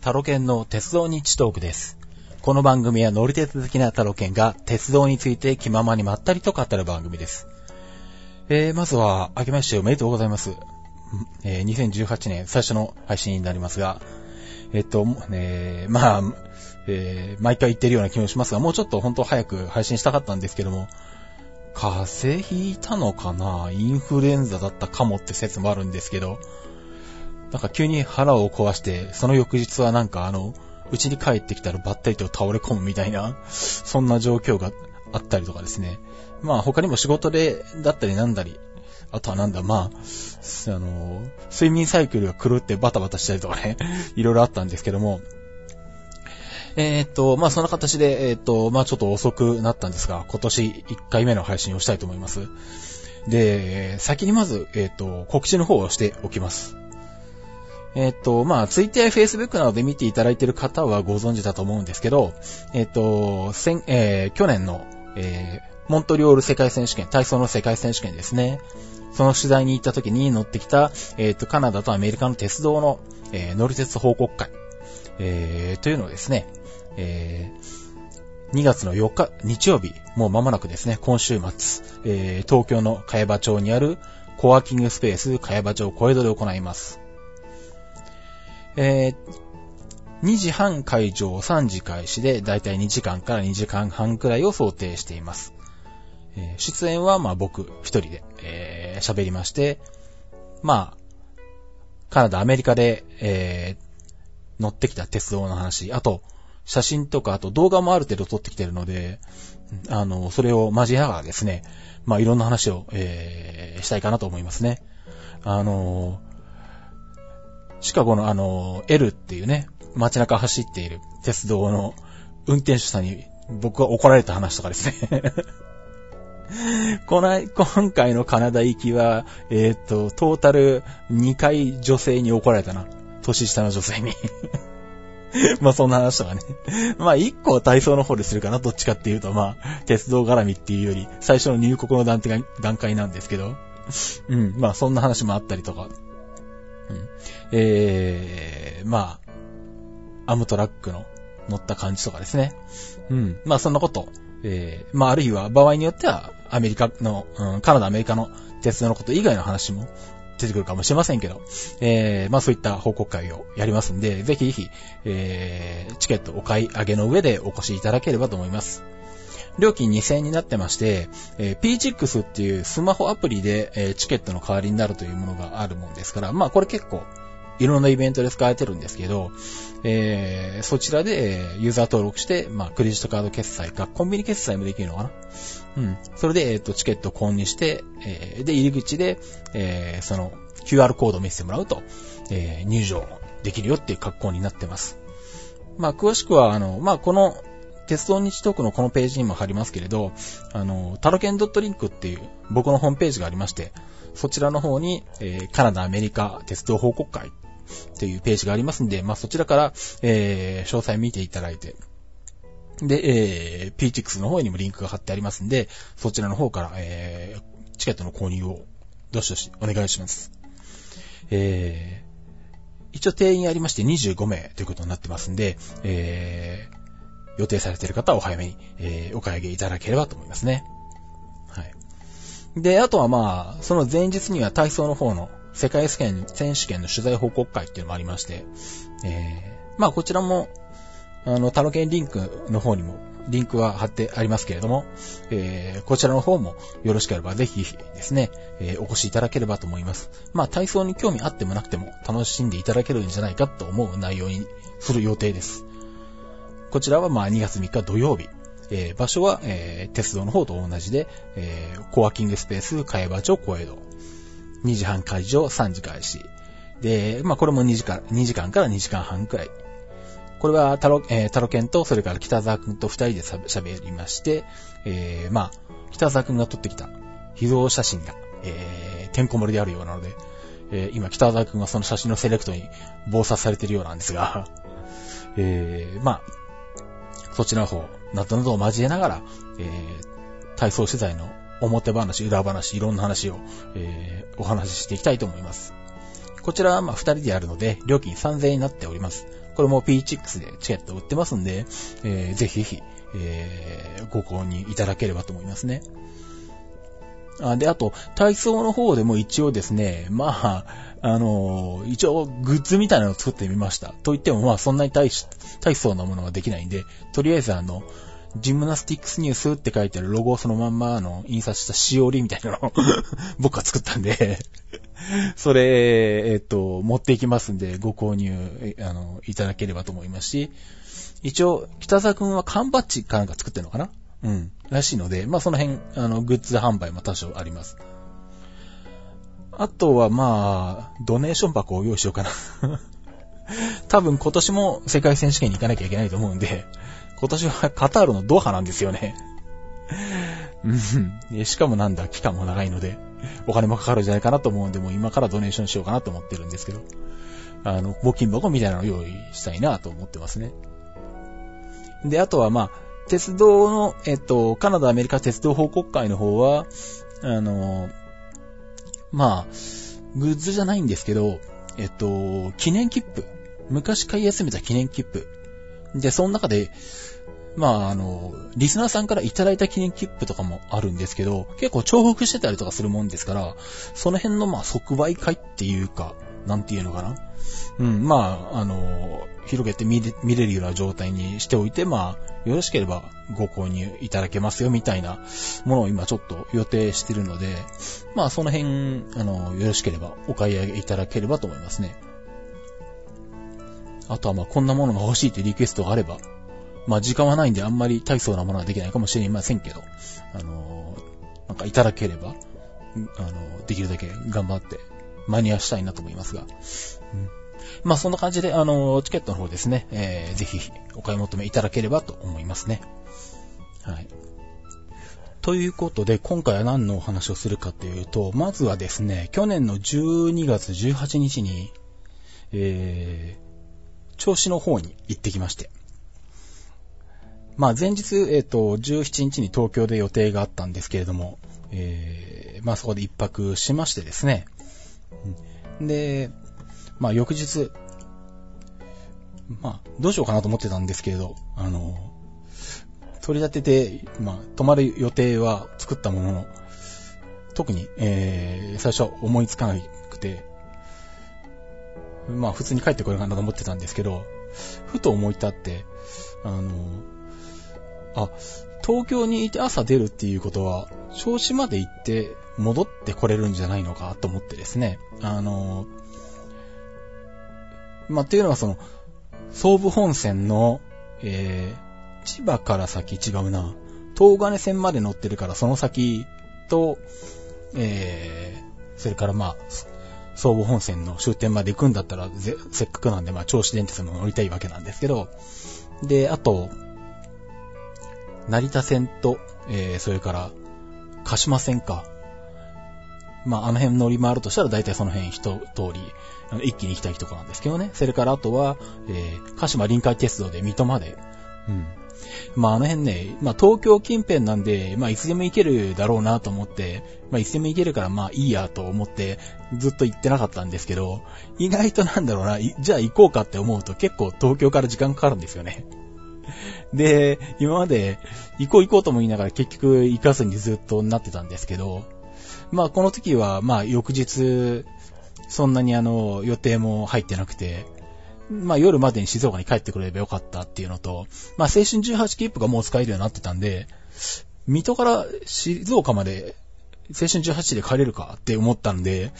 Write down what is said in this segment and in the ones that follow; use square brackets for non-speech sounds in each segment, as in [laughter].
タロケンの鉄道日トークです。この番組は乗り鉄好きなタロケンが鉄道について気ままにまったりと語る番組です。えー、まずは、明けましておめでとうございます。えー、2018年最初の配信になりますが、えっと、えー、まあ、えー、毎回言ってるような気もしますが、もうちょっと本当早く配信したかったんですけども、風邪ひいたのかな？インフルエンザだったかもって説もあるんですけど、なんか急に腹を壊して、その翌日はなんかあの、家に帰ってきたらばったりと倒れ込むみたいな、そんな状況があったりとかですね。まあ他にも仕事で、だったりなんだり、あとはなんだ、まあ、あの、睡眠サイクルが狂ってバタバタしたりとかね、[laughs] いろいろあったんですけども、えー、っと、まあそんな形で、えー、っと、まあちょっと遅くなったんですが、今年1回目の配信をしたいと思います。で、先にまず、えー、っと、告知の方をしておきます。えっと、まあ、ツイッターやフェイスブックなどで見ていただいている方はご存知だと思うんですけど、えっと、先、えー、去年の、えー、モントリオール世界選手権、体操の世界選手権ですね。その取材に行った時に乗ってきた、えっと、カナダとアメリカの鉄道の、えー、乗り鉄報告会、えー、というのをですね、えー、2月の4日、日曜日、もう間もなくですね、今週末、えー、東京の茅場町にあるコワーキングスペース茅場町小江戸で行います。えー、2時半会場、3時開始で、だいたい2時間から2時間半くらいを想定しています。えー出演は、まあ僕一人で、えー喋りまして、まあ、カナダ、アメリカで、えー乗ってきた鉄道の話、あと、写真とか、あと動画もある程度撮ってきてるので、あの、それを交えながらですね、まあいろんな話を、えーしたいかなと思いますね。あのシカゴのあの、L っていうね、街中走っている鉄道の運転手さんに僕が怒られた話とかですね。[laughs] この、今回のカナダ行きは、えーっと、トータル2回女性に怒られたな。年下の女性に。[laughs] まあそんな話とかね。まあ1個は体操の方でするかな、どっちかっていうと、まあ、鉄道絡みっていうより、最初の入国の段階段階なんですけど。うん、まあそんな話もあったりとか。うん、えー、まあ、アムトラックの乗った感じとかですね。うん、まあそんなこと。えー、まああるいは場合によっては、アメリカの、うん、カナダ、アメリカの鉄道のこと以外の話も出てくるかもしれませんけど、えー、まあそういった報告会をやりますんで、ぜひぜひ、えー、チケットお買い上げの上でお越しいただければと思います。料金2000円になってまして、えー、PCX っていうスマホアプリで、えーチケットの代わりになるというものがあるもんですから、まあこれ結構いろんなイベントで使われてるんですけど、えーそちらでえーユーザー登録して、まあクレジットカード決済か、コンビニ決済もできるのかなうん。それで、えっ、と、チケット購入して、えーで、入り口で、えーその QR コードを見せてもらうと、えー入場できるよっていう格好になってます。まあ、詳しくは、あの、まあ、この、鉄道日トークのこのページにも貼りますけれど、あの、タロケン .link っていう僕のホームページがありまして、そちらの方に、えーカナダ、アメリカ鉄道報告会っていうページがありますんで、まあ、そちらから、えー詳細見ていただいて、で、えー、PTX の方にもリンクが貼ってありますんで、そちらの方から、えー、チケットの購入を、どしどしお願いします。えー、一応定員ありまして25名ということになってますんで、えー、予定されている方はお早めに、えー、お買い上げいただければと思いますね。はい。で、あとはまあ、その前日には体操の方の世界選手権の取材報告会っていうのもありまして、えー、まあこちらも、あの、タロケンリンクの方にも、リンクは貼ってありますけれども、えー、こちらの方もよろしければぜひですね、えーお越しいただければと思います。まあ、体操に興味あってもなくても楽しんでいただけるんじゃないかと思う内容にする予定です。こちらはまあ2月3日土曜日。えー場所は、えー鉄道の方と同じで、えーコワーキングスペース、茅場町小江戸。2時半会場、3時開始。で、まあこれも2時間、2時間から2時間半くらい。これはタロ、えータロケンと、それから北沢くんと二人で喋りまして、えーまあ、北沢くんが撮ってきた秘蔵写真が、えーてんこ盛りであるようなので、えー今北沢くんはその写真のセレクトに暴殺されてるようなんですが、[laughs] えーまあ、そちらの方、などなどを交えながら、えー体操取材の表話、裏話、いろんな話を、えーお話ししていきたいと思います。こちらはま二人でやるので、料金3000円になっております。これも P6 でチケット売ってますんで、えー、ぜひぜひ、えー、ご購入いただければと思いますね。あで、あと、体操の方でも一応ですね、まあ、あのー、一応グッズみたいなのを作ってみました。と言ってもまあそんなに大し、大層なものができないんで、とりあえずあの、ジムナスティックスニュースって書いてあるロゴをそのまんまの印刷したしおりみたいなのを [laughs] 僕が作ったんでそれ、えっと、持っていきますんで、ご購入、あの、いただければと思いますし、一応、北沢くんは缶バッジかなんか作ってるのかな？うん。らしいので、まあその辺、あの、グッズ販売も多少あります。あとはまあ、ドネーション箱を用意しようかな多分今年も世界選手権に行かなきゃいけないと思うんで、今年はカタールのドーハなんですよね。しかもなんだ、期間も長いので、お金もかかるんじゃないかなと思うんで、もう今からドネーションしようかなと思ってるんですけど、あの、募金箱みたいなのを用意したいなと思ってますね。で、あとはまあ、鉄道の、えっと、カナダ、アメリカ鉄道報告会の方は、あの、まあ、グッズじゃないんですけど、えっと、記念切符。昔買い集めた記念切符。で、その中で、まあ、あの、リスナーさんからいただいた記念切符とかもあるんですけど、結構重複してたりとかするもんですから、その辺のまあ即売会っていうか、なんていうのかな。うん、まあ、あの、広げて見れ見れるような状態にしておいて、まあ、よろしければご購入いただけますよ、みたいなものを今ちょっと予定してるので、まあ、その辺、あの、よろしければお買い上げいただければと思いますね。あとはまあ、こんなものが欲しいってリクエストがあれば、まあ、時間はないんであんまり大層なものはできないかもしれませんけど、あの、なんかいただければ、あの、できるだけ頑張って間に合わしたいなと思いますが。うん、まあそんな感じで、あの、チケットの方ですね、えー、ぜひお買い求めいただければと思いますね。はい。ということで、今回は何のお話をするかというと、まずはですね、去年の12月18日に、えー、調子の方に行ってきまして。まあ前日、えっ、ー、と、17日に東京で予定があったんですけれども、えー、まあそこで一泊しましてですね、で、まあ翌日、まあどうしようかなと思ってたんですけれど、あの、取り立てて、まあ泊まる予定は作ったものの、特に、えー、最初は思いつかなくて、まあ普通に帰ってこようかなと思ってたんですけど、ふと思い立って、あの、あ、東京にいて朝出るっていうことは、銚子まで行って戻ってこれるんじゃないのかと思ってですね。あの、まあ、っていうのはその、総武本線の、えー、千葉から先違うな。東金線まで乗ってるからその先と、えー、それからまあ、総武本線の終点まで行くんだったらせっかくなんでまあ、銚子電鉄も乗りたいわけなんですけど、で、あと、成田線と、えー、それから、鹿島線か。まあ、あの辺乗り回るとしたら大体その辺一通り、一気に行きたいとこなんですけどね。それからあとは、えー、鹿島臨海鉄道で水戸まで。うん。まあ、あの辺ね、まあ、東京近辺なんで、まあ、いつでも行けるだろうなと思って、まあ、いつでも行けるから、まあ、いいやと思って、ずっと行ってなかったんですけど、意外となんだろうな、じゃあ行こうかって思うと結構東京から時間かかるんですよね。[laughs] で、今まで行こう行こうとも言いながら結局行かずにずっとなってたんですけど、まあこの時はまあ翌日、そんなにあの予定も入ってなくて、まあ夜までに静岡に帰ってくれればよかったっていうのと、まあ青春18切符がもう使えるようになってたんで、水戸から静岡まで青春18で帰れるかって思ったんで、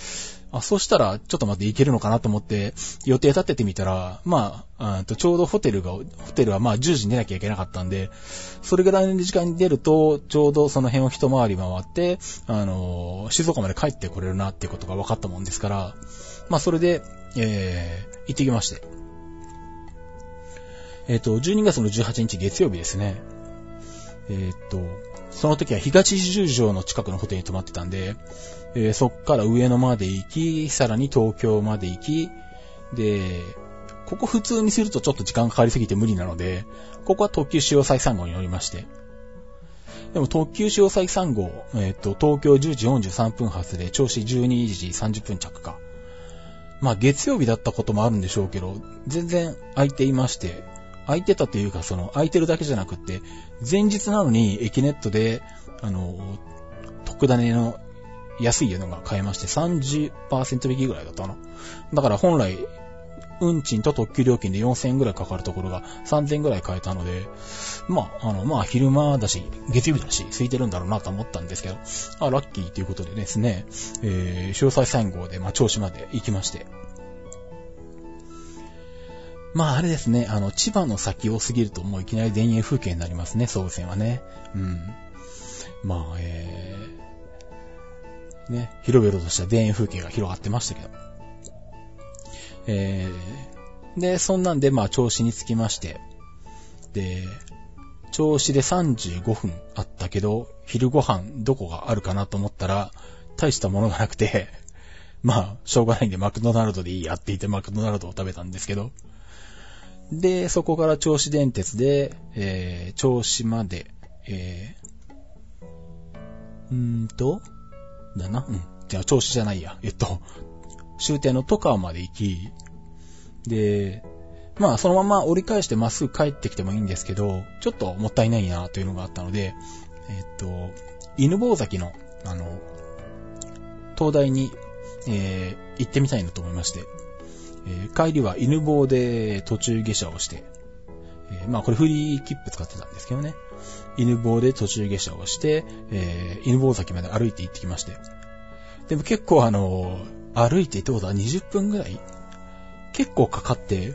あ、そうしたら、ちょっと待って行けるのかなと思って、予定立ててみたら、まあ、あとちょうどホテルが、ホテルはまあ10時に出なきゃいけなかったんで、それぐらいの時間に出ると、ちょうどその辺を一回り回って、あのー、静岡まで帰ってこれるなっていうことが分かったもんですから、まあそれで、えー、行ってきまして。えっ、ー、と、12月の18日月曜日ですね。えっ、と、その時は東十条の近くのホテルに泊まってたんで、えー、そっから上野まで行き、さらに東京まで行き、で、ここ普通にするとちょっと時間かかりすぎて無理なので、ここは特急使用再3号に乗りまして。でも特急使用再3号、えっ、ー、と、東京10時43分発で、調子12時30分着か。まあ月曜日だったこともあるんでしょうけど、全然空いていまして、空いてたというか、その空いてるだけじゃなくって、前日なのにエキネットで、あの、特ダネの安いのが買えまして、30%引きぐらいだったかな。だから本来、運賃と特急料金で4000円ぐらいかかるところが3000円ぐらい買えたので、まあ、あの、まあ、昼間だし、月曜日だし、空いてるんだろうなと思ったんですけど、あ、ラッキーということでですね、えー、詳細3号で、まあ、銚子まで行きまして、まああれですね、あの、千葉の先を過ぎるともういきなり田園風景になりますね、総武線はね。うん。まあ、えー、ね、広々とした田園風景が広がってましたけど。えー、で、そんなんで、まあ、調子につきまして、で、調子で35分あったけど、昼ご飯どこがあるかなと思ったら、大したものがなくて、[laughs] まあ、しょうがないんでマクドナルドでいいやって言ってマクドナルドを食べたんですけど、で、そこから銚子電鉄で、えー、銚子まで、えー、んーと、だな。うん。じゃあ、銚子じゃないや。えっと、終点の戸川まで行き、で、まあ、そのまま折り返してまっすぐ帰ってきてもいいんですけど、ちょっともったいないなというのがあったので、えっと、犬坊崎の、あの、東大に、えー、行ってみたいなと思いまして、えー、帰りは犬坊で途中下車をして、えー、まあこれフリー切符使ってたんですけどね。犬坊で途中下車をして、えー、犬坊崎まで歩いて行ってきまして。でも結構あの、歩いて行ったことは20分ぐらい結構かかって、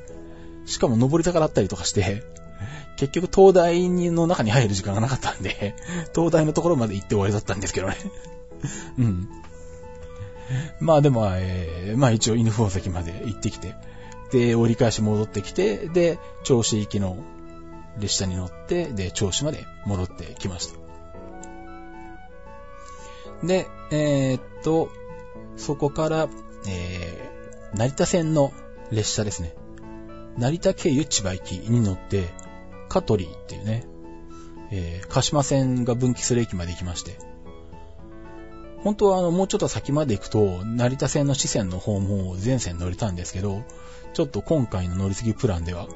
しかも登り坂だったりとかして、結局東大の中に入る時間がなかったんで、東大のところまで行って終わりだったんですけどね。うん。[laughs] まあでも、えー、まあ一応犬宝石まで行ってきて、で、折り返し戻ってきて、で、銚子行きの列車に乗って、で、銚子まで戻ってきました。で、えー、っと、そこから、えー、成田線の列車ですね。成田経由千葉行きに乗って、香取っていうね、えー、鹿島線が分岐する駅まで行きまして、本当はあの、もうちょっと先まで行くと、成田線の支線の方も全線乗れたんですけど、ちょっと今回の乗り継ぎプランでは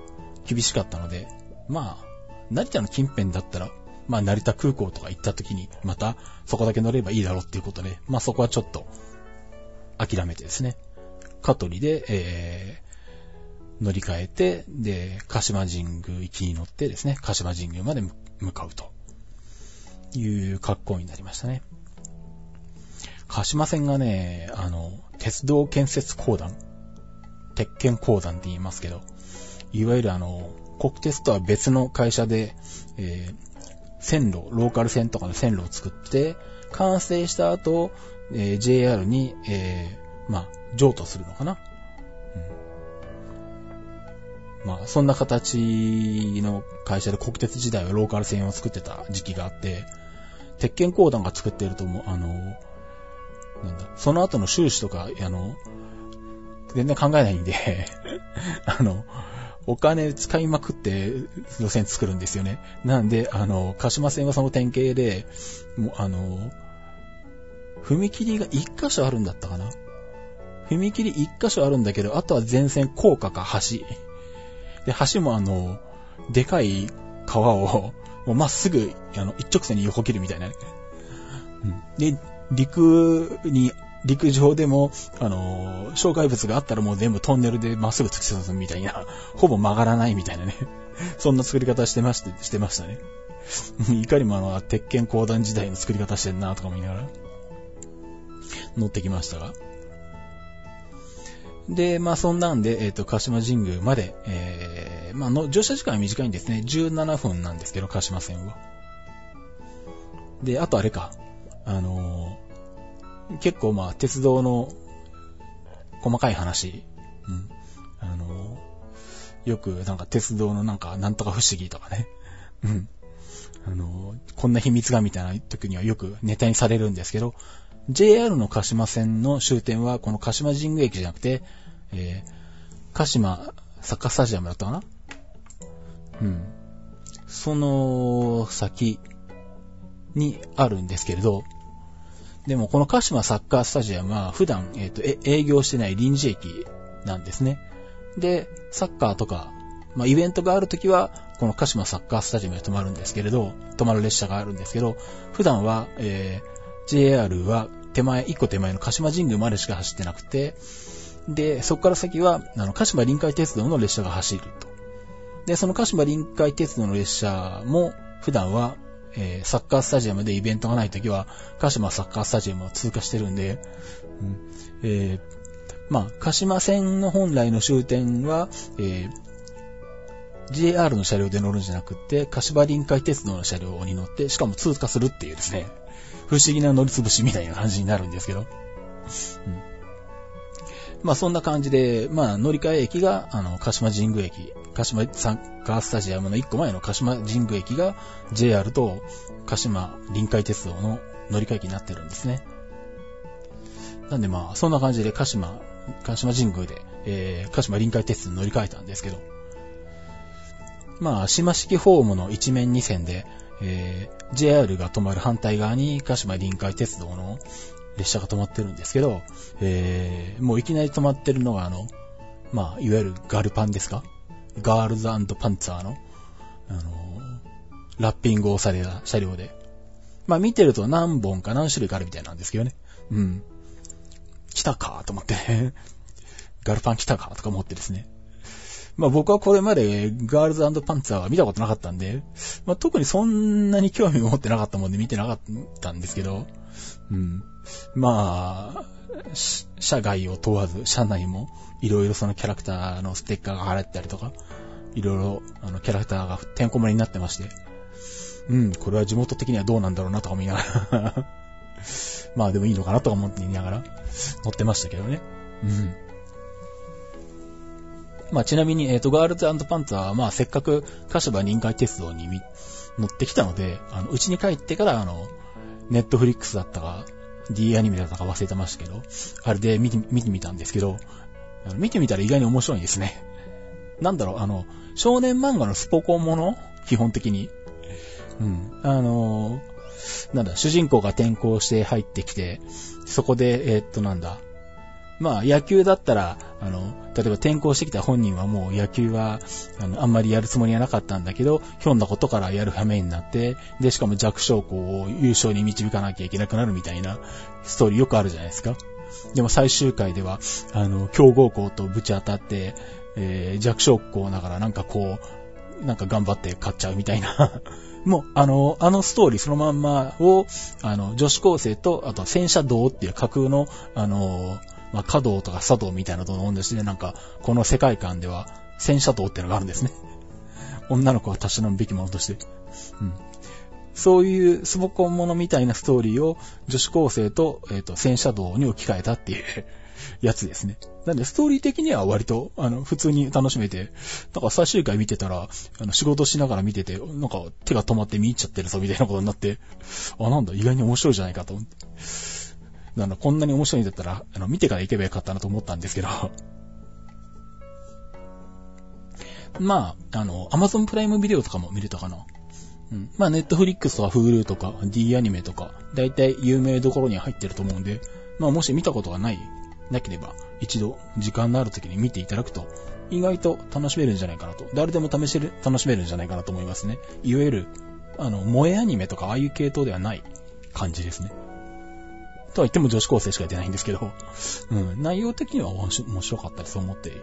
厳しかったので、まあ、成田の近辺だったら、まあ、成田空港とか行った時に、また、そこだけ乗ればいいだろうっていうことで、まあ、そこはちょっと、諦めてですね、香取で、えー、乗り換えて、で、鹿島神宮行きに乗ってですね、鹿島神宮まで向かうという格好になりましたね。鹿島線がね、あの、鉄道建設公団、鉄拳公団って言いますけど、いわゆるあの、国鉄とは別の会社で、えー、線路、ローカル線とかの線路を作って、完成した後、えー、JR に、えー、まあ、譲渡するのかな。うん、まあ、そんな形の会社で国鉄時代はローカル線を作ってた時期があって、鉄拳公団が作っていると思う、あの、なんだ、その後の収支とか、あの、全然考えないんで [laughs] あの、お金使いまくって路線作るんですよね。なんで、あの、鹿島線はその典型で、もう、あの、踏切が一箇所あるんだったかな踏切一箇所あるんだけど、あとは全線高架か橋。で、橋もあの、でかい川を、もうまっすぐ、あの、一直線に横切るみたいな。うん、で、陸に、陸上でも、あの、障害物があったらもう全部トンネルでまっすぐ突き進むみたいな、[laughs] ほぼ曲がらないみたいなね。[laughs] そんな作り方してまして、してましたね。[laughs] いかにもあの、鉄拳講談時代の作り方してんなとか思いながら、乗ってきましたが。で、まあそんなんで、えっ、ー、と、鹿島神宮まで、えー、まあの、乗車時間は短いんですね。17分なんですけど、鹿島線は。で、あとあれか、あの、結構まあ、鉄道の細かい話、うん。あの、よくなんか鉄道のなんか、なんとか不思議とかね。うん。あの、こんな秘密がみたいな時にはよくネタにされるんですけど、JR の鹿島線の終点はこの鹿島神宮駅じゃなくて、えー、鹿島サッカースタジアムだったかなうん。その先にあるんですけれど、でもこの鹿島サッカースタジアムは普段、えっ、ー、と、営業してない臨時駅なんですね。で、サッカーとか、まあ、イベントがあるときは、この鹿島サッカースタジアムで止まるんですけれど、止まる列車があるんですけど、普段は、えー、JR は手前、一個手前の鹿島神宮までしか走ってなくて、で、そこから先は、あの、鹿島臨海鉄道の列車が走ると。で、その鹿島臨海鉄道の列車も、普段は、えー、サッカースタジアムでイベントがないときは、鹿島サッカースタジアムを通過してるんで、うん、えー、まあ、鹿島線の本来の終点は、えー、JR の車両で乗るんじゃなくて、鹿島臨海鉄道の車両に乗って、しかも通過するっていうですね、不思議な乗り潰しみたいな感じになるんですけど。うんまあそんな感じで、まあ乗り換え駅が、あの、鹿島神宮駅、鹿島サッカースタジアムの一個前の鹿島神宮駅が JR と鹿島臨海鉄道の乗り換え駅になってるんですね。なんでまあ、そんな感じで鹿島、鹿島神宮で、えー、鹿島臨海鉄道に乗り換えたんですけど、まあ、島式ホームの一面二線で、えー、JR が止まる反対側に鹿島臨海鉄道の列車が止まってるんですけど、えー、もういきなり止まってるのがあの、まあ、いわゆるガルパンですか？ガールズパンツァーの、あのー、ラッピングをされた車両で。まあ見てると何本か何種類かあるみたいなんですけどね。うん。来たかと思って [laughs] ガルパン来たかとか思ってですね。まあ僕はこれまでガールズパンツァーは見たことなかったんで、まあ特にそんなに興味を持ってなかったもんで見てなかったんですけど、うん。まあ、社外を問わず、社内もいろいろそのキャラクターのステッカーが貼られてたりとか、いろいろあのキャラクターがてんこ盛りになってまして、うん、これは地元的にはどうなんだろうなとか思いながら [laughs] まあでもいいのかなとか思って言いながら乗ってましたけどね。うん。まあちなみに、えっ、ー、と、ガールズパンツは、まあせっかく鹿島臨海鉄道に乗ってきたので、あの、うちに帰ってから、あの、ネットフリックスだったか、D アニメだったか忘れてましたけど、あれで見て、見てみたんですけど、見てみたら意外に面白いですね。なんだろう、あの、少年漫画のスポコンもの？基本的に。うん。あのなんだ、主人公が転校して入ってきて、そこで、えー、っと、なんだ、まあ、野球だったら、あの、例えば転校してきた本人はもう野球は、あの、あんまりやるつもりはなかったんだけど、ひょんなことからやる羽目になって、で、しかも弱小校を優勝に導かなきゃいけなくなるみたいなストーリーよくあるじゃないですか。でも最終回では、あの、強豪校とぶち当たって、えー、弱小校ながらなんかこう、なんか頑張って勝っちゃうみたいな [laughs] もう、あの、あのストーリーそのまんまを、あの、女子高生と、あと戦車道っていう架空の、あの、まあ、華道とか茶道みたいなのと同じで、なんか、この世界観では、戦車道ってのがあるんですね。[laughs] 女の子はたしなむべきものとして。うん。そういうスボコンものみたいなストーリーを女子高生と、えっ、ー、と、戦車道に置き換えたっていう [laughs] やつですね。なんで、ストーリー的には割と、あの、普通に楽しめて、なんか最終回見てたら、あの、仕事しながら見てて、なんか手が止まって見入っちゃってるぞみたいなことになって、あ、なんだ、意外に面白いじゃないかと思って。あの、こんなに面白いんだったら、あの、見てから行けばよかったなと思ったんですけど。[laughs] まあ、あの、Amazon プライムビデオとかも見れたかな。うん。まあ、ネットフリックスとか Hulu とか D アニメとか、だいたい有名どころには入ってると思うんで、まあ、もし見たことがない、なければ、一度、時間のある時に見ていただくと、意外と楽しめるんじゃないかなと。誰でも試せる、楽しめるんじゃないかなと思いますね。いわゆる、あの、萌えアニメとかああいう系統ではない感じですね。とは言っても女子高生しか出ないんですけど、うん、内容的には面白かったりそう思って。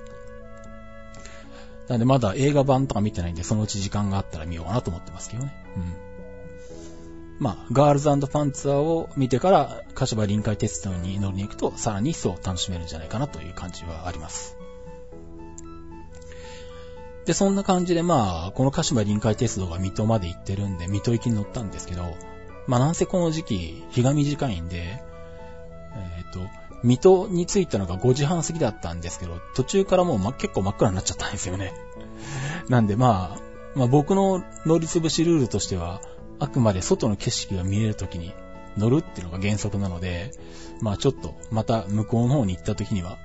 なんでまだ映画版とか見てないんで、そのうち時間があったら見ようかなと思ってますけどね。うん。まあ、ガールズパンツァーを見てから、柏島臨海鉄道に乗りに行くと、さらに一層楽しめるんじゃないかなという感じはあります。で、そんな感じでまあ、この鹿島臨海鉄道が水戸まで行ってるんで、水戸行きに乗ったんですけど、まあなんせこの時期、日が短いんで、えっ、ー、と、水戸に着いたのが5時半過ぎだったんですけど、途中からもう、ま、結構真っ暗になっちゃったんですよね。[laughs] なんでまあ、まあ僕の乗り潰しルールとしては、あくまで外の景色が見えるときに乗るっていうのが原則なので、まあちょっとまた向こうの方に行ったときには、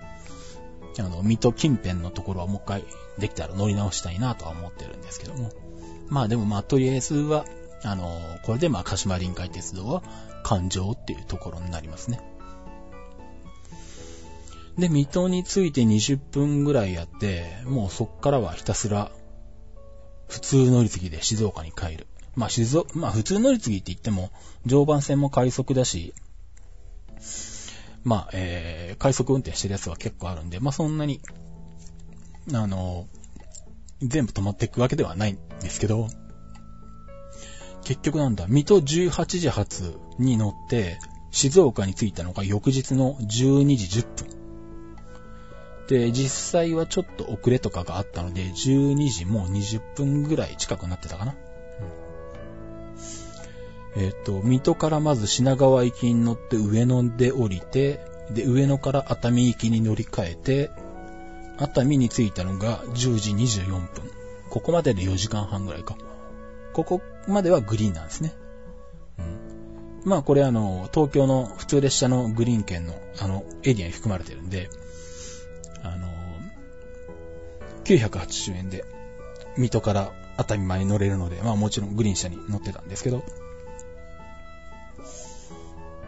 あの、水戸近辺のところはもう一回できたら乗り直したいなとは思ってるんですけども。まあでもまあとりあえずは、あの、これでまあ鹿島臨海鉄道は環状っていうところになりますね。で、水戸に着いて20分ぐらいやって、もうそっからはひたすら、普通乗り継ぎで静岡に帰る。まあ、静、まあ、普通乗り継ぎって言っても、常磐線も快速だし、まあ、えー、快速運転してるやつは結構あるんで、まあ、そんなに、あの、全部止まっていくわけではないんですけど、結局なんだ、水戸18時発に乗って、静岡に着いたのが翌日の12時10分。で、実際はちょっと遅れとかがあったので、12時もう20分ぐらい近くなってたかな。うん、えっ、と、水戸からまず品川行きに乗って上野で降りて、で、上野から熱海行きに乗り換えて、熱海に着いたのが10時24分。ここまでで4時間半ぐらいか。ここまではグリーンなんですね。うん、まあこれあの、東京の普通列車のグリーン券のあの、エリアに含まれてるんで、あの、980円で、水戸から熱海まで乗れるので、まあもちろんグリーン車に乗ってたんですけど、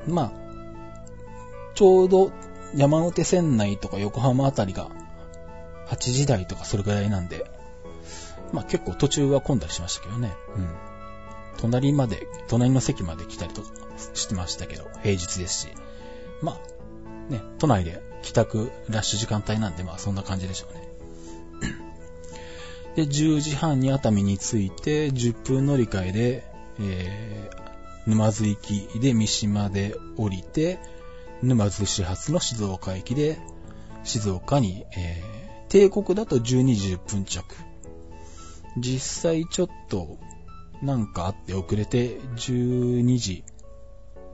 まあ、ちょうど山手線内とか横浜あたりが8時台とかそれぐらいなんで、まあ結構途中は混んだりしましたけどね。うん。隣まで、隣の席まで来たりとかしてましたけど、平日ですし。まあ、ね、都内で帰宅ラッシュ時間帯なんで、まあそんな感じでしょうね。で、10時半に熱海に着いて、10分乗り換えで、えー、沼津行きで三島で降りて、沼津始発の静岡駅で、静岡に、えー、帝国だと12時10分着。実際ちょっと、なんかあって遅れて、12時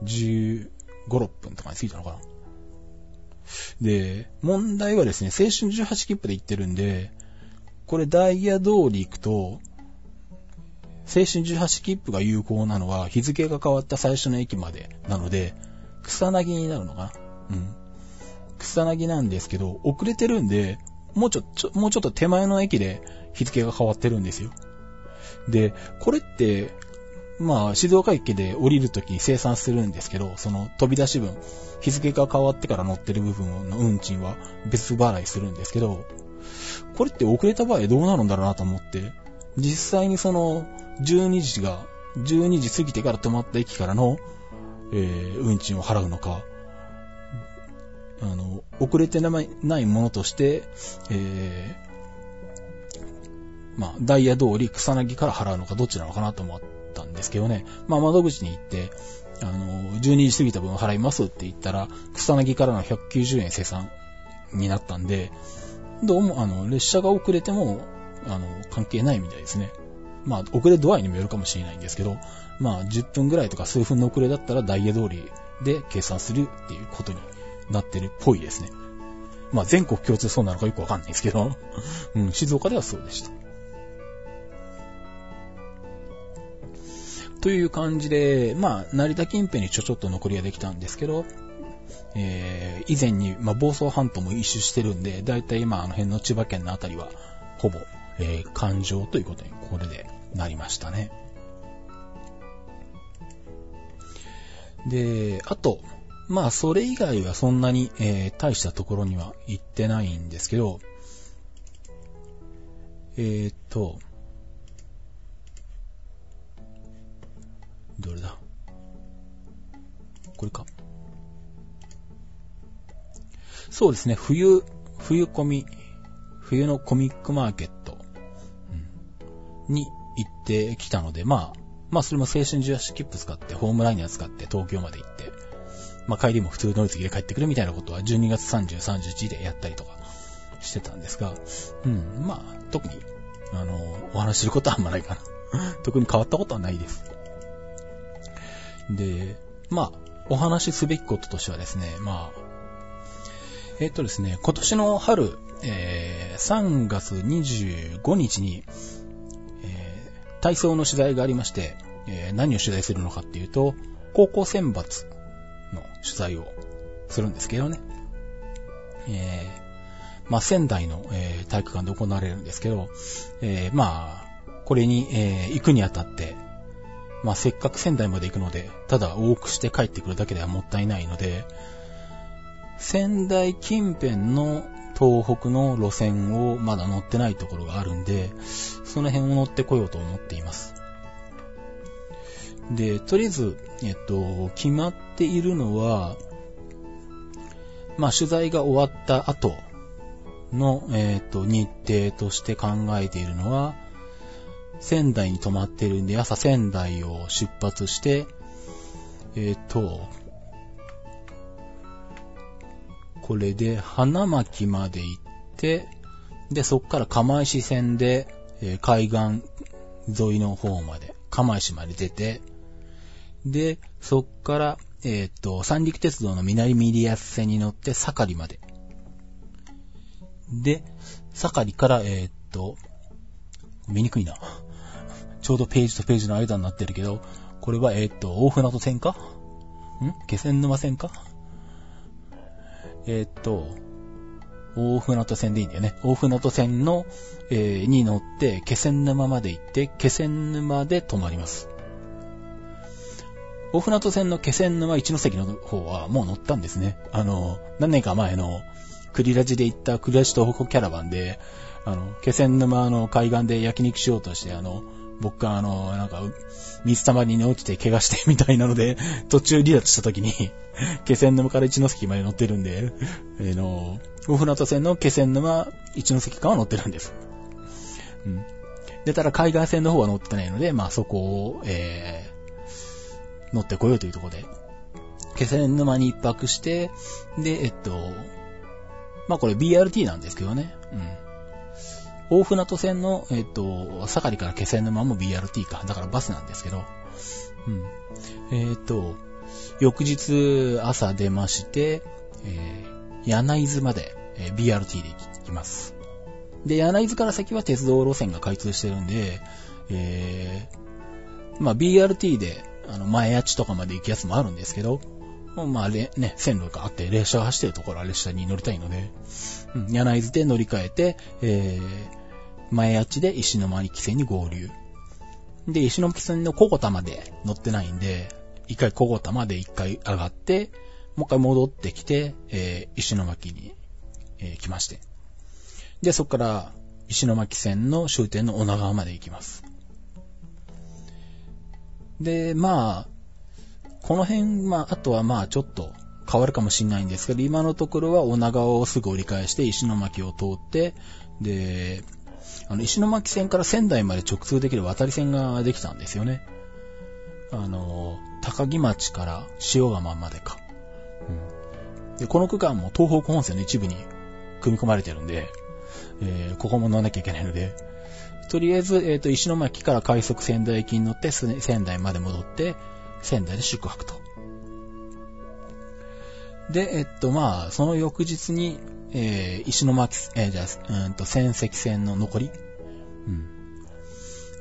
15、6分とかに着いたのかな。で、問題はですね、青春18切符で行ってるんで、これダイヤ通り行くと、青春18切符が有効なのは日付が変わった最初の駅までなので、草薙になるのかな？うん。草薙なんですけど、遅れてるんで、もうちょ、ちょ、もうちょっと手前の駅で日付が変わってるんですよ。で、これって、まあ、静岡駅で降りるときに生産するんですけど、その飛び出し分、日付が変わってから乗ってる部分の運賃は別払いするんですけど、これって遅れた場合どうなるんだろうなと思って、実際にその12時が、12時過ぎてから止まった駅からの、えー、運賃を払うのか、あの、遅れてないものとして、えー、まあ、ダイヤ通り草薙から払うのかどっちなのかなと思ってたんですけどね。まあ、窓口に行って、あの、12時過ぎた分払いますって言ったら、草薙からの190円生産になったんで、どうも、あの、列車が遅れても、あの、関係ないみたいですね。まあ、遅れ度合いにもよるかもしれないんですけど、まあ、10分ぐらいとか数分の遅れだったらダイヤ通りで計算するっていうことになってるっぽいですね。まあ、全国共通そうなのかよくわかんないですけど、うん、静岡ではそうでした。という感じで、まあ、成田近辺にちょちょっと残りができたんですけど、えー、以前に、まあ、房総半島も一周してるんで、だいたい今あの辺の千葉県のあたりは、ほぼ、えー、環状ということに、これでなりましたね。で、あと、まあ、それ以外はそんなに、えー、大したところには行ってないんですけど、えー、っと、どれだ？これか？そうですね、冬、冬コミ、冬のコミックマーケット、うん、に行ってきたので、まあ、まあそれも青春18切符使って、ホームライナー使って東京まで行って、まあ帰りも普通乗り継ぎで帰ってくるみたいなことは12月30、31でやったりとかしてたんですが、うん、まあ特に、あの、お話しすることはあんまないかな。[laughs] 特に変わったことはないです。で、まあ、お話しすべきこととしてはですね、まあ、えっとですね、今年の春、えー、3月25日に、えー、体操の取材がありまして、えー、何を取材するのかっていうと、高校選抜の取材をするんですけどね。えー、まあ、仙台の、えー、体育館で行われるんですけど、えー、まあ、これに、えー、行くにあたって、まあ、せっかく仙台まで行くので、ただ往復して帰ってくるだけではもったいないので、仙台近辺の東北の路線をまだ乗ってないところがあるんで、その辺を乗ってこようと思っています。で、とりあえず、えっと、決まっているのは、まあ、取材が終わった後の、えっと、日程として考えているのは、仙台に泊まってるんで、朝仙台を出発して、えっと、これで花巻まで行って、で、そっから釜石線で、えー、海岸沿いの方まで、釜石まで出て、で、そっから、えっ、と、三陸鉄道の南ミリアス線に乗って、盛りまで。で、盛りから、えっ、と、見にくいな。ちょうどページとページの間になってるけど、これは、えっ、と、大船渡線か？ん？気仙沼線か？えー、っと、大船渡線でいいんだよね。大船渡線の、えー、に乗って、気仙沼まで行って、気仙沼で泊まります。大船渡線の気仙沼一ノ関の方はもう乗ったんですね。あの、何年か前の、クリラジで行ったクリラジ東北キャラバンで、あの、気仙沼の海岸で焼肉しようとして、あの、僕があの、なんか、水たまりに落ちて怪我してみたいなので、[laughs] 途中離脱した時に、[laughs] 気仙沼から一ノ関まで乗ってるんで、えー、の、大船渡線の気仙沼一ノ関間は乗ってるんです。うん。で、ただ海岸線の方は乗ってないので、まあそこを、えー、乗ってこようというところで、気仙沼に一泊して、で、えっと、まあこれ BRT なんですけどね。うん。大船渡線の、えっ、と、盛りから気仙沼も BRT か。だからバスなんですけど。うん。えっ、と、翌日朝出まして、えー、柳津まで、えー、BRT で行きます。で、柳津から先は鉄道路線が開通してるんで、えー、まあ BRT で、あの、前谷地とかまで行くやつもあるんですけど、まあ、ね、線路があって、列車が走ってるところは列車に乗りたいので、うん、柳津で乗り換えて、えー、前あちで石巻線に合流。で、石巻線の小田まで乗ってないんで、一回小田まで一回上がって、もう一回戻ってきて、えー、石巻に、えー、来まして。で、そこから石巻線の終点の女川まで行きます。で、まあ、この辺、まあ、あとはまあちょっと変わるかもしれないんですけど、今のところは女川をすぐ折り返して石巻を通って、で、あの、石巻線から仙台まで直通できる渡り線ができたんですよね。あの、高木町から塩釜までか。うん。で、この区間も東北本線の一部に組み込まれてるんで、えー、ここも乗らなきゃいけないので、とりあえず、えっ、ー、と、石巻から快速仙台駅に乗って仙台まで戻って、仙台で宿泊と。で、えっと、まあ、その翌日に、えー、石巻、えー、じゃあ、うんと、仙石線の残り、うん。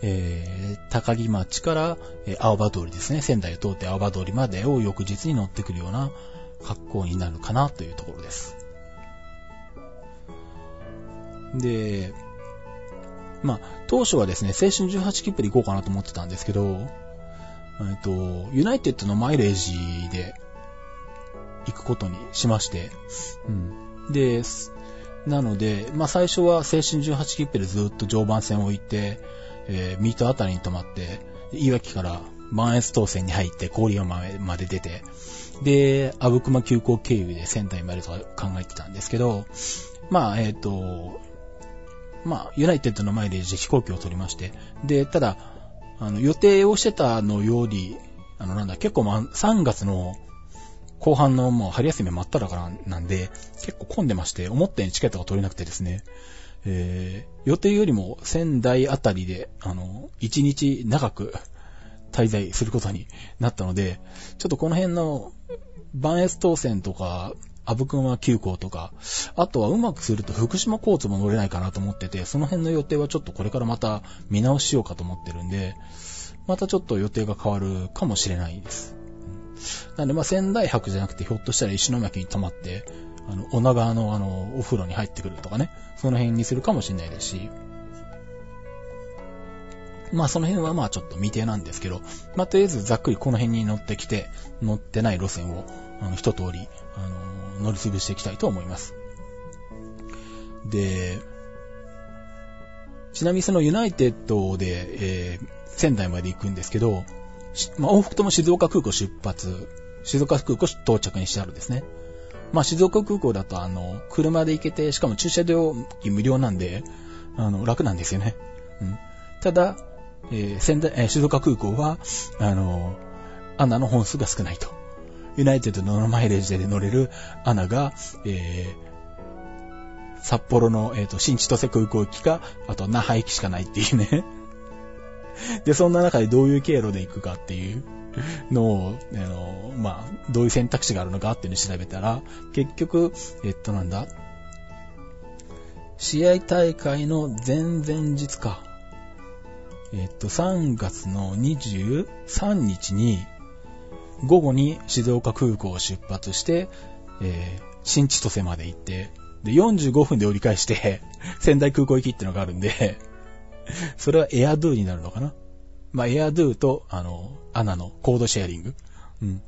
えー、高木町から、えー、青葉通りですね。仙台を通って青葉通りまでを翌日に乗ってくるような格好になるかなというところです。で、まあ、当初はですね、青春18切符で行こうかなと思ってたんですけど、えっと、ユナイテッドのマイレージで行くことにしまして、うん。で、なので、まあ最初は青春18切符でずっと常磐線を置いて、えー、水戸あたりに止まって、いわきから万越東線に入って郡山まで出て、で、阿武隈急行経由で仙台までと考えてたんですけど、まあ、えっ、ー、と、まあ、ユナイテッドの前で飛行機を取りまして、で、ただ、あの、予定をしてたのより、あの、なんだ、結構ま、3月の後半のもう春休み真っ只中なんで、結構混んでまして、思ったようにチケットが取れなくてですね、えー、予定よりも仙台あたりで、あの、1日長く [laughs] 滞在することになったので、ちょっとこの辺の、万越東線とか、阿武隈急行とか、あとはうまくすると福島交通も乗れないかなと思ってて、その辺の予定はちょっとこれからまた見直しようかと思ってるんで、またちょっと予定が変わるかもしれないです。なんで、まあ、仙台泊じゃなくて、ひょっとしたら石巻に泊まって、あの、女川のあの、お風呂に入ってくるとかね、その辺にするかもしれないですし、まあその辺はまあちょっと未定なんですけど、まあとりあえずざっくりこの辺に乗ってきて、乗ってない路線を、あの、一通り、あの、乗り潰していきたいと思います。で、ちなみにそのユナイテッドで、えー、仙台まで行くんですけど、まあ、往復とも静岡空港出発、静岡空港到着にしてあるんですね。まあ、静岡空港だと、あの、車で行けて、しかも駐車料金無料なんで、あの、楽なんですよね。うん。ただ、えー、仙台、えー、静岡空港は、あの、アナの本数が少ないと。ユナイテッドのマイレージで乗れるアナが、えー、札幌の、えっ、ー、と、新千歳空港行きか、あと、那覇行きしかないっていうね。[laughs] で、そんな中でどういう経路で行くかっていうのを、あの、まあ、どういう選択肢があるのかっていうのを調べたら、結局、えっと、なんだ、試合大会の前々日か。えっと、3月の23日に、午後に静岡空港を出発して、えー、新千歳まで行って、で、45分で折り返して、[laughs] 仙台空港行きってのがあるんで、[laughs] それはエアドゥになるのかな？まあ、エアドゥと、あの、アナのコードシェアリング。うん。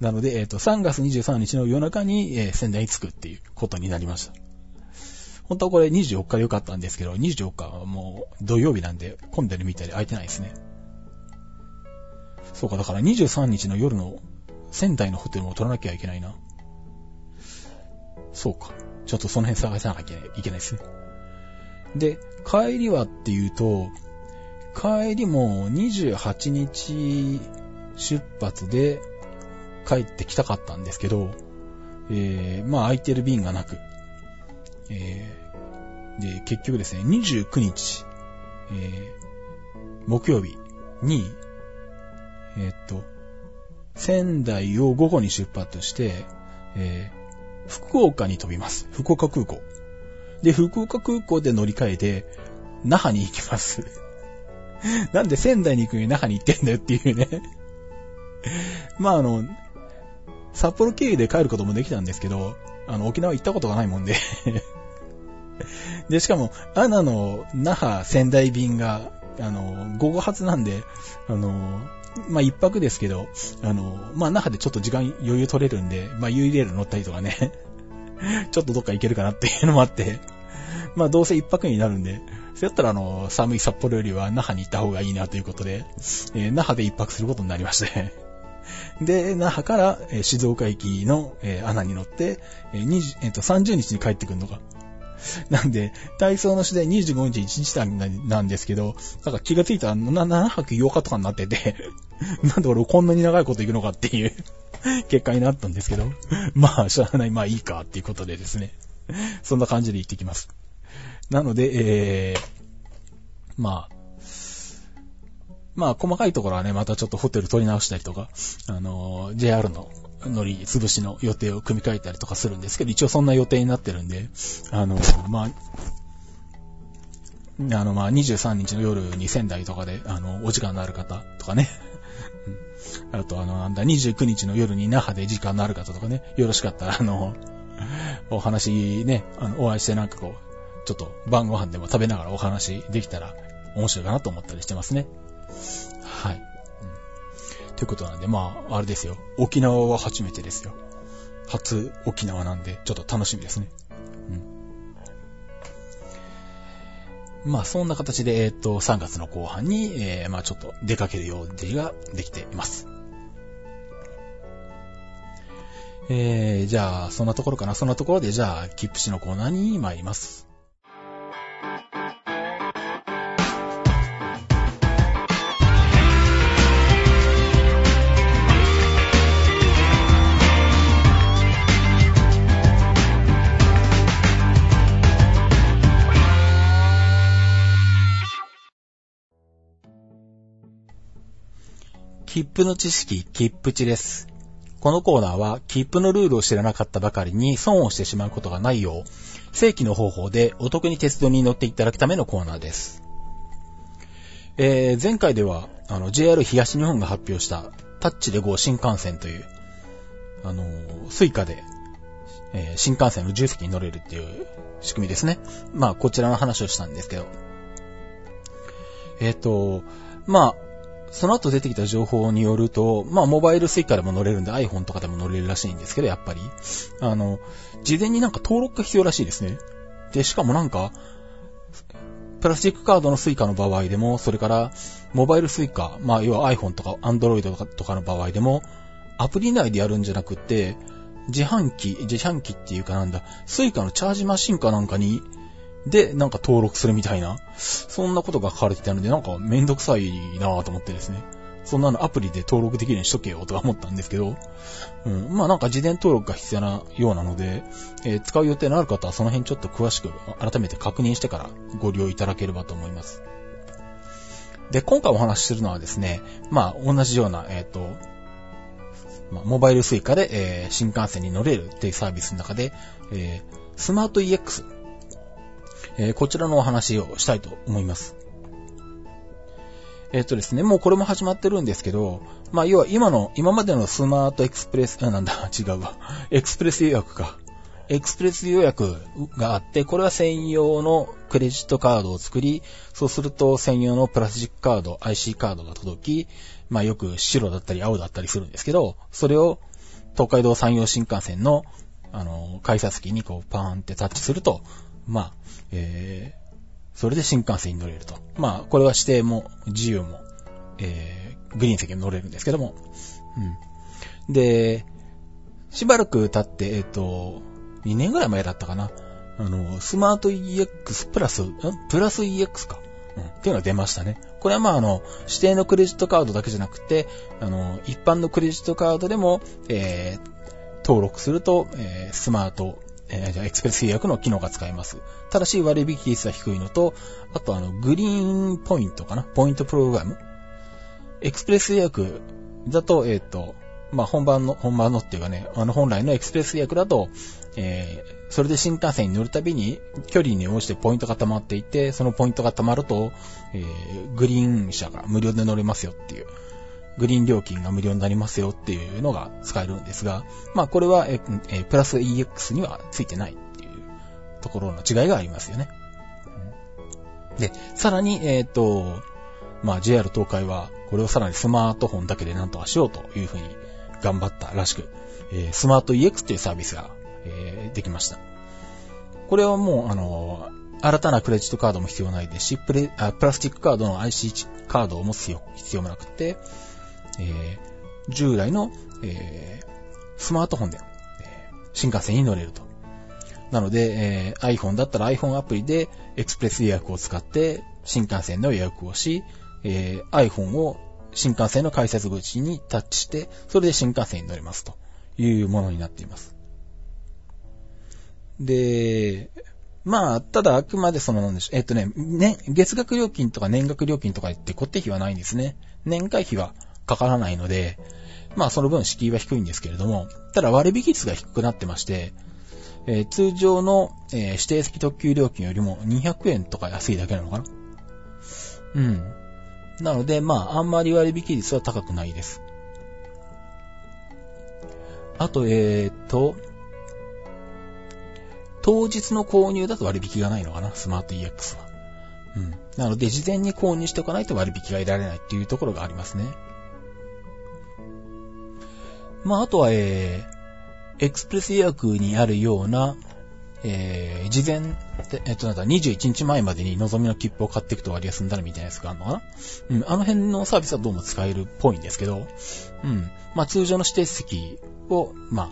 なので、えっ、ー、と、3月23日の夜中に、えー、仙台に着くっていうことになりました。本当はこれ24日でよかったんですけど、24日はもう土曜日なんで混んでるみたいで空いてないですね。そうか、だから23日の夜の仙台のホテルも取らなきゃいけないな。そうか。ちょっとその辺探さなきゃいけないですね。で、帰りはっていうと、帰りも28日出発で帰ってきたかったんですけど、えー、まあ空いてる便がなく、えー、で、結局ですね、29日、えー、木曜日に、えー、っと、仙台を午後に出発して、えー、福岡に飛びます。福岡空港。で、福岡空港で乗り換えて、那覇に行きます。[laughs] なんで仙台に行くのに那覇に行ってんだよっていうね。[laughs] まああの、札幌経由で帰ることもできたんですけど、あの、沖縄行ったことがないもんで。[laughs] で、しかも、アナの那覇仙台便が、あの、午後発なんで、あの、まあ、一泊ですけど、あの、まあ、那覇でちょっと時間余裕取れるんで、まあ、ユーレール乗ったりとかね。[laughs] ちょっとどっか行けるかなっていうのもあって。[laughs] まあ、どうせ一泊になるんで、それやったらあの、寒い札幌よりは那覇に行った方がいいなということで、えー、那覇で一泊することになりまして。[laughs] で、那覇から、えー、静岡駅の、えー、穴に乗って、えーえー、と30日に帰ってくるのが。[laughs] なんで、体操の試合25日1日間なんですけど、なんか気がついたら7泊8日とかになってて [laughs] なんで俺こんなに長いこと行くのかっていう結果になったんですけど、[laughs] まあ、しゃあない、まあいいかっていうことでですね。そんな感じで行ってきます。なので、えー、まあ、まあ、細かいところはね、またちょっとホテル取り直したりとか、あのー、JR の乗り潰しの予定を組み替えたりとかするんですけど、一応そんな予定になってるんで、あの、まあ、あの、ま、23日の夜に仙台とかで、あの、お時間のある方とかね。[laughs] あと、あの、なんだ、29日の夜に那覇で時間のある方とかね、よろしかったら、あの、お話ね、あの、お会いしてなんかこう、ちょっと晩ご飯でも食べながらお話できたら面白いかなと思ったりしてますね。はい。ということなんで、まあ、あれですよ。沖縄は初めてですよ。初沖縄なんで、ちょっと楽しみですね。うん。まあ、そんな形で、えっ、ー、と、3月の後半に、えー、まあ、ちょっと出かける予定ができています。えー、じゃあ、そんなところかな。そんなところで、じゃあ、切符紙のコーナーに参ります。切符の知識、切符値です。このコーナーは、切符のルールを知らなかったばかりに損をしてしまうことがないよう、正規の方法でお得に鉄道に乗っていただくためのコーナーです。えー、前回では、あの、JR 東日本が発表したタッチで GO 新幹線という、あのスイカで、えー、新幹線の自由席に乗れるっていう仕組みですね。まあ、こちらの話をしたんですけど。えっ、ー、と、まあ、その後出てきた情報によると、まあ、モバイルスイカでも乗れるんで iPhone とかでも乗れるらしいんですけど、やっぱり。あの、事前になんか登録が必要らしいですね。で、しかもなんか、プラスチックカードのスイカの場合でも、それから、モバイルスイカ、まあ、要は iPhone とか Android とかとかの場合でも、アプリ内でやるんじゃなくて、自販機、自販機っていうかなんだ、スイカのチャージマシンかなんかに、で、なんか登録するみたいな、そんなことが書かれてたので、なんかめんどくさいなぁと思ってですね。そんなのアプリで登録できるようにしとけよとか思ったんですけど、うん、まあなんか事前登録が必要なようなので、えー、使う予定のある方はその辺ちょっと詳しく改めて確認してからご利用いただければと思います。で、今回お話しするのはですね、まあ同じような、えっ、ー、と、まあ、モバイルスイカで、えー、新幹線に乗れるっていうサービスの中で、えー、スマート EX、えー、こちらのお話をしたいと思います。えっ、とですね、もうこれも始まってるんですけど、まあ、要は今の、今までのスマートエクスプレス、あ、なんだ、[laughs] 違うわ。エクスプレス予約か。エクスプレス予約があって、これは専用のクレジットカードを作り、そうすると専用のプラスチックカード、IC カードが届き、まあよく白だったり青だったりするんですけど、それを東海道山陽新幹線の、あの、改札機にこうパーンってタッチすると、まあ、えー、それで新幹線に乗れると。まあ、これは指定も自由も、えー、グリーン席に乗れるんですけども。うん。で、しばらく経って、えっ、ー、と、2年ぐらい前だったかな。あの、スマート EX プラス、ん？プラス EX か。うん、っていうのが出ましたね。これはまああの、指定のクレジットカードだけじゃなくて、あの、一般のクレジットカードでも、えー、登録すると、えー、スマート、えー、じゃあエクスプレス予約の機能が使えます。ただし割引率は低いのと、あとあの、グリーンポイントかな。ポイントプログラム。エクスプレス予約だと、えっ、ー、と、まあ、本番の、本番のっていうかね、あの、本来のエクスプレス予約だと、えー、それで新幹線に乗るたびに、距離に応じてポイントが溜まっていて、そのポイントが溜まると、えー、グリーン車が無料で乗れますよっていう、グリーン料金が無料になりますよっていうのが使えるんですが、まあこれは、え、プラス EX にはついてないっていうところの違いがありますよね。で、さらに、えっ、ー、と、まあ JR 東海は、これをさらにスマートフォンだけでなんとかしようというふうに頑張ったらしく、えー、スマート EX というサービスがえー、できました。これはもう、あの、新たなクレジットカードも必要ないですし、プレあプラスチックカードの IC カードを持つ必要もなくて、えー、従来の、えー、スマートフォンで、新幹線に乗れると。なので、えー、iPhone だったら iPhone アプリでエクスプレス予約を使って新幹線の予約をし、えー、iPhone を新幹線の改札口にタッチして、それで新幹線に乗れますというものになっています。で、まあ、ただあくまでそのなんでしょう。えっとね、ね、月額料金とか年額料金とか言って固定費はないんですね。年会費はかからないので、まあその分敷居は低いんですけれども、ただ割引率が低くなってまして、えー、通常の、えー、指定席特急料金よりも200円とか安いだけなのかなうん。なので、まあ、あんまり割引率は高くないです。あと、えー、っと、当日の購入だと割引がないのかな、スマート EX は。うん。なので、事前に購入しておかないと割引が得られないっていうところがありますね。まあ、あとは、えー、エクスプレス予約にあるような、えー、事前、えっと、なんか21日前までに望みの切符を買っていくと割が済んだらみたいなやつがあるのかなうん、あの辺のサービスはどうも使えるっぽいんですけど、うん、まあ通常の指定席を、まあ、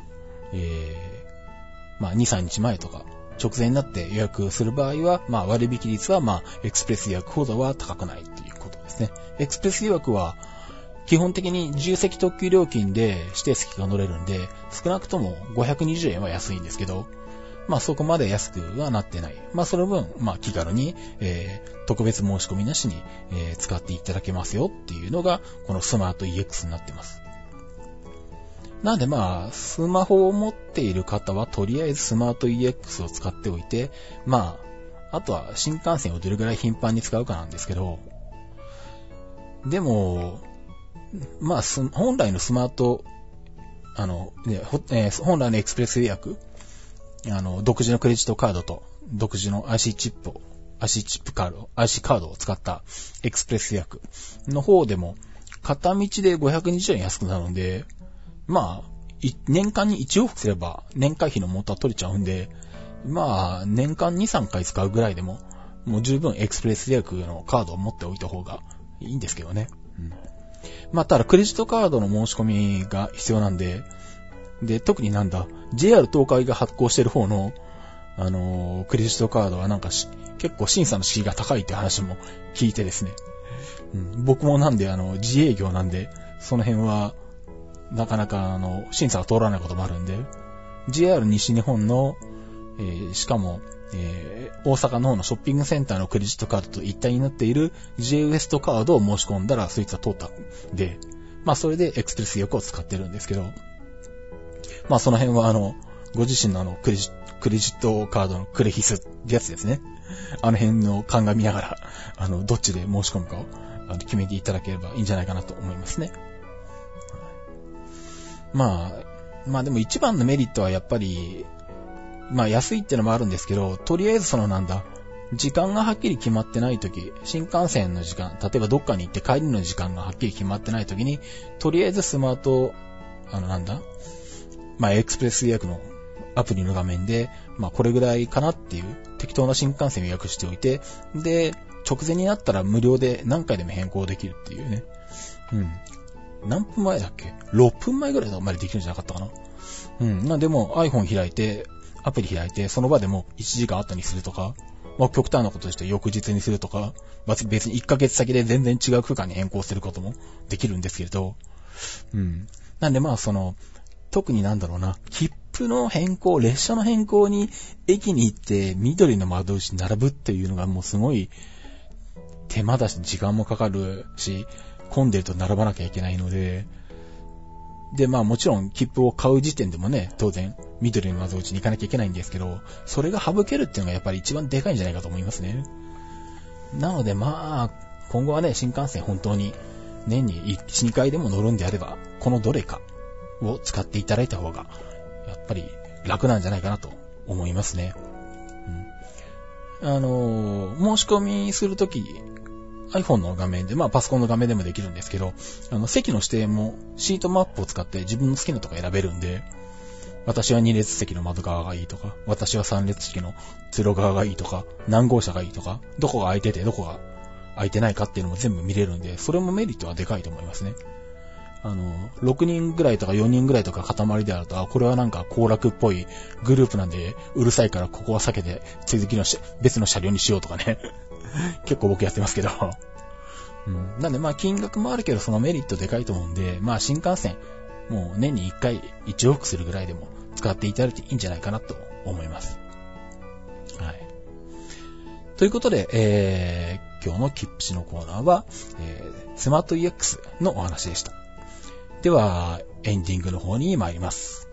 えー、まあ、2、3日前とか、直前になって予約する場合は、まあ、割引率は、まあ、エクスプレス予約ほどは高くないということですね。エクスプレス予約は、基本的に重席特急料金で指定席が乗れるんで、少なくとも520円は安いんですけど、まあそこまで安くはなってない。まあその分、まあ気軽に、えー、特別申し込みなしに、えー、使っていただけますよっていうのが、このスマート EX になってます。なんでまあ、スマホを持っている方はとりあえずスマート EX を使っておいて、まあ、あとは新幹線をどれぐらい頻繁に使うかなんですけど、でも、まあ、本来のスマート、あの、ね、えー、本来のエクスプレス予約、あの、独自のクレジットカードと、独自の IC チップを、IC チップカード、IC カードを使ったエクスプレス予約の方でも、片道で520円安くなるんで、まあ、年間に1往復すれば年会費の元は取れちゃうんで、まあ、年間2、3回使うぐらいでも、もう十分エクスプレス予約のカードを持っておいた方がいいんですけどね。うん。まあ、ただクレジットカードの申し込みが必要なんで、で、特になんだ、JR 東海が発行してる方の、あのー、クレジットカードはなんか結構審査の敷居が高いって話も聞いてですね。うん、僕もなんで、あの、自営業なんで、その辺は、なかなか、あの、審査が通らないこともあるんで、JR 西日本の、えー、しかも、えー、大阪の方のショッピングセンターのクレジットカードと一体になっている J ウエストカードを申し込んだら、そいつは通ったんで、まあそれでエクスプレス欲を使ってるんですけど、まあその辺はあの、ご自身のあのクレジクレジットカードのクレヒスってやつですね。あの辺の鑑みながら、あの、どっちで申し込むかを決めていただければいいんじゃないかなと思いますね。まあ、まあでも一番のメリットはやっぱり、まあ安いってのもあるんですけど、とりあえずそのなんだ、時間がはっきり決まってない時、新幹線の時間、例えばどっかに行って帰りの時間がはっきり決まってない時に、とりあえずスマート、あのなんだ、まあエクスプレス予約のアプリの画面で、まあこれぐらいかなっていう適当な新幹線予約しておいて、で、直前になったら無料で何回でも変更できるっていうね。うん。何分前だっけ ?6 分前ぐらいまでできるんじゃなかったかな？うん。まあでも iPhone 開いて、アプリ開いて、その場でも1時間後にするとか、まあ極端なこととして翌日にするとか、別に1ヶ月先で全然違う区間に変更することもできるんですけれど、うん。なんでまあその、特になんだろうな、切符の変更、列車の変更に駅に行って緑の窓口に並ぶっていうのがもうすごい手間だし時間もかかるし、混んでると並ばなきゃいけないので、で、まあもちろん切符を買う時点でもね、当然、緑の窓口に行かなきゃいけないんですけど、それが省けるっていうのがやっぱり一番でかいんじゃないかと思いますね。なのでまあ、今後はね、新幹線本当に年に1、2回でも乗るんであれば、このどれかを使っていただいた方が、やっぱり楽なんじゃないかなと思いますね。うん、あのー、申し込みするとき、iPhone の画面で、まあパソコンの画面でもできるんですけど、あの、席の指定もシートマップを使って自分の好きなとこ選べるんで、私は2列席の窓側がいいとか、私は3列席の通路側がいいとか、何号車がいいとか、どこが空いててどこが空いてないかっていうのも全部見れるんで、それもメリットはでかいと思いますね。あの、6人ぐらいとか4人ぐらいとか塊であると、あ、これはなんか行楽っぽいグループなんで、うるさいからここは避けて、続きの別の車両にしようとかね。[laughs] 結構僕やってますけど。うん。なんでまあ金額もあるけどそのメリットでかいと思うんで、まあ新幹線、もう年に1回1往復するぐらいでも使っていただいていいんじゃないかなと思います。はい。ということで、えー、今日のキップシのコーナーは、えー、スマート EX のお話でした。では、エンディングの方に参ります。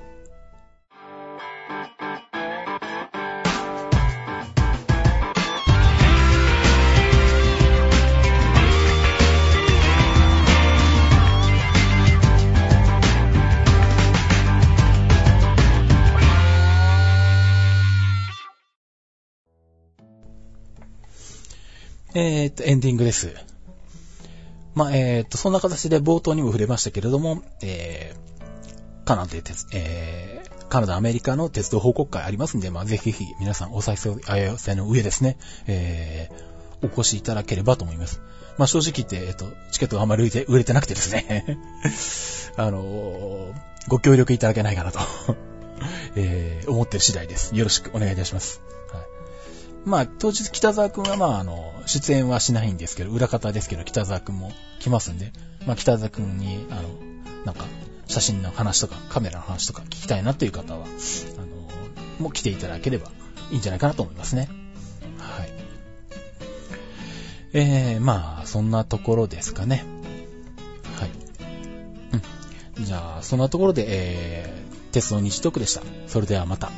えー、っと、エンディングです。まあ、えー、っと、そんな形で冒頭にも触れましたけれども、えー、カナダで、えー、カナダ、アメリカの鉄道報告会ありますんで、まあ、ぜひぜひ皆さんお再生の上ですね、えー、お越しいただければと思います。まあ、正直言って、えっと、チケットがあんまり売れて売れてなくてですね [laughs] あのー、ご協力いただけないかなと [laughs] えー、思ってる次第です。よろしくお願いいたします。まあ、当日北沢くんはまあ、あの、出演はしないんですけど、裏方ですけど、北沢くんも来ますんで、まあ、北沢くんに、あの、なんか、写真の話とか、カメラの話とか聞きたいなという方は、あの、もう来ていただければいいんじゃないかなと思いますね。はい。えー、まあ、そんなところですかね。はい。うん。じゃあ、そんなところで、えー、鉄道日特でした。それではまた。